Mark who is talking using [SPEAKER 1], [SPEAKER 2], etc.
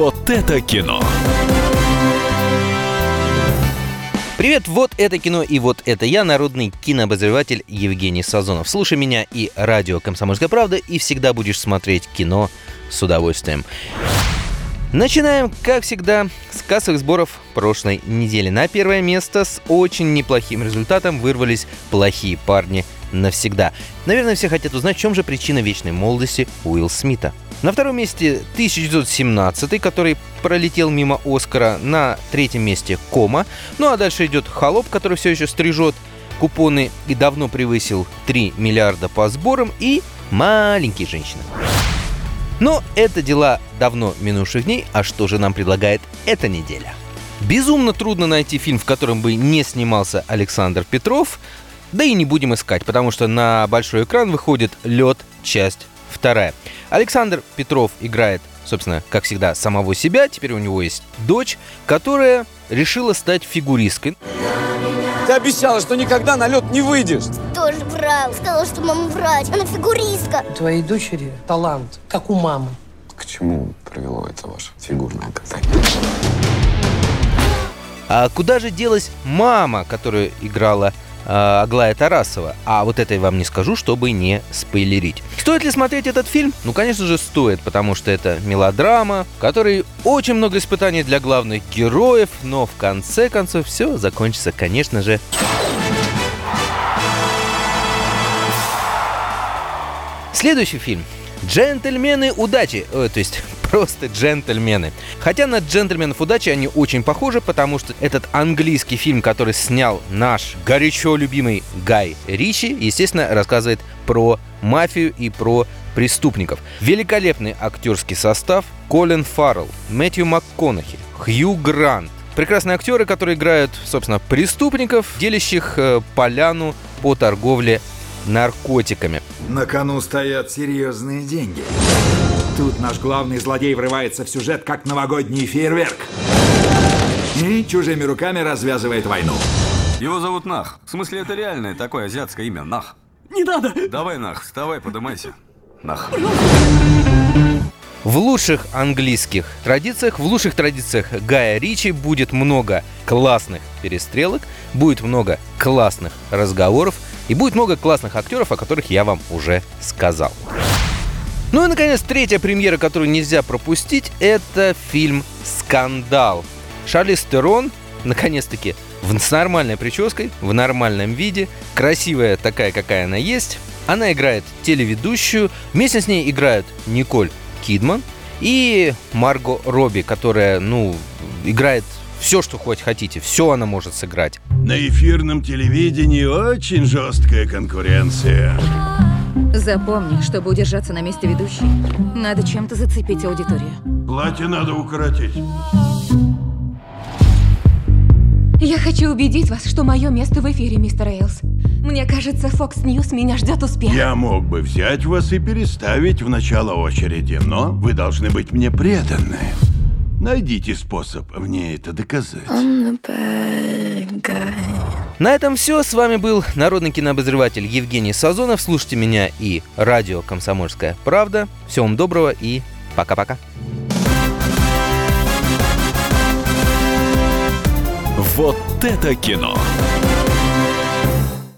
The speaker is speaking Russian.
[SPEAKER 1] Вот это кино.
[SPEAKER 2] Привет, вот это кино и вот это я, народный кинообозреватель Евгений Сазонов. Слушай меня и радио «Комсомольская правда» и всегда будешь смотреть кино с удовольствием. Начинаем, как всегда, с кассовых сборов прошлой недели. На первое место с очень неплохим результатом вырвались «Плохие парни навсегда». Наверное, все хотят узнать, в чем же причина вечной молодости Уилл Смита. На втором месте 1917, который пролетел мимо Оскара. На третьем месте Кома. Ну а дальше идет Холоп, который все еще стрижет купоны и давно превысил 3 миллиарда по сборам. И маленькие женщины. Но это дела давно минувших дней, а что же нам предлагает эта неделя? Безумно трудно найти фильм, в котором бы не снимался Александр Петров, да и не будем искать, потому что на большой экран выходит «Лед. Часть вторая». Александр Петров играет, собственно, как всегда, самого себя. Теперь у него есть дочь, которая решила стать фигуристкой.
[SPEAKER 3] Ты обещала, что никогда на лед не выйдешь.
[SPEAKER 4] Тоже врал. Сказал, что мама врач. Она фигуристка.
[SPEAKER 5] У твоей дочери талант, как у мамы.
[SPEAKER 6] К чему привело это ваше фигурное катание?
[SPEAKER 2] А куда же делась мама, которую играла э, Аглая Тарасова. А вот это я вам не скажу, чтобы не спойлерить. Стоит ли смотреть этот фильм? Ну, конечно же, стоит, потому что это мелодрама, в которой очень много испытаний для главных героев, но в конце концов все закончится, конечно же, Следующий фильм Джентльмены удачи, э, то есть просто джентльмены. Хотя на джентльменов удачи они очень похожи, потому что этот английский фильм, который снял наш горячо любимый Гай Ричи, естественно, рассказывает про мафию и про преступников. Великолепный актерский состав Колин Фаррелл, Мэтью МакКонахи, Хью Грант, Прекрасные актеры, которые играют, собственно, преступников, делящих э, поляну по торговле наркотиками.
[SPEAKER 7] На кону стоят серьезные деньги. Тут наш главный злодей врывается в сюжет, как новогодний фейерверк. И чужими руками развязывает войну.
[SPEAKER 6] Его зовут Нах. В смысле, это реальное такое азиатское имя. Нах.
[SPEAKER 3] Не надо.
[SPEAKER 6] Давай, Нах, вставай, подымайся. Нах.
[SPEAKER 2] В лучших английских традициях, в лучших традициях Гая Ричи будет много классных перестрелок, будет много классных разговоров и будет много классных актеров, о которых я вам уже сказал. Ну и, наконец, третья премьера, которую нельзя пропустить, это фильм «Скандал». Шарли Стерон, наконец-таки, с нормальной прической, в нормальном виде, красивая такая, какая она есть. Она играет телеведущую. Вместе с ней играют Николь Кидман и Марго Робби, которая, ну, играет все, что хоть хотите, все она может сыграть.
[SPEAKER 8] На эфирном телевидении очень жесткая конкуренция.
[SPEAKER 9] Запомни, чтобы удержаться на месте ведущей, надо чем-то зацепить аудиторию.
[SPEAKER 8] Платье надо укоротить.
[SPEAKER 10] Я хочу убедить вас, что мое место в эфире, мистер Эйлс. Мне кажется, Fox News меня ждет успех.
[SPEAKER 8] Я мог бы взять вас и переставить в начало очереди, но вы должны быть мне преданы. Найдите способ мне это доказать.
[SPEAKER 2] На этом все. С вами был народный кинообозреватель Евгений Сазонов. Слушайте меня и радио «Комсомольская правда». Всего вам доброго и пока-пока.
[SPEAKER 1] Вот это кино.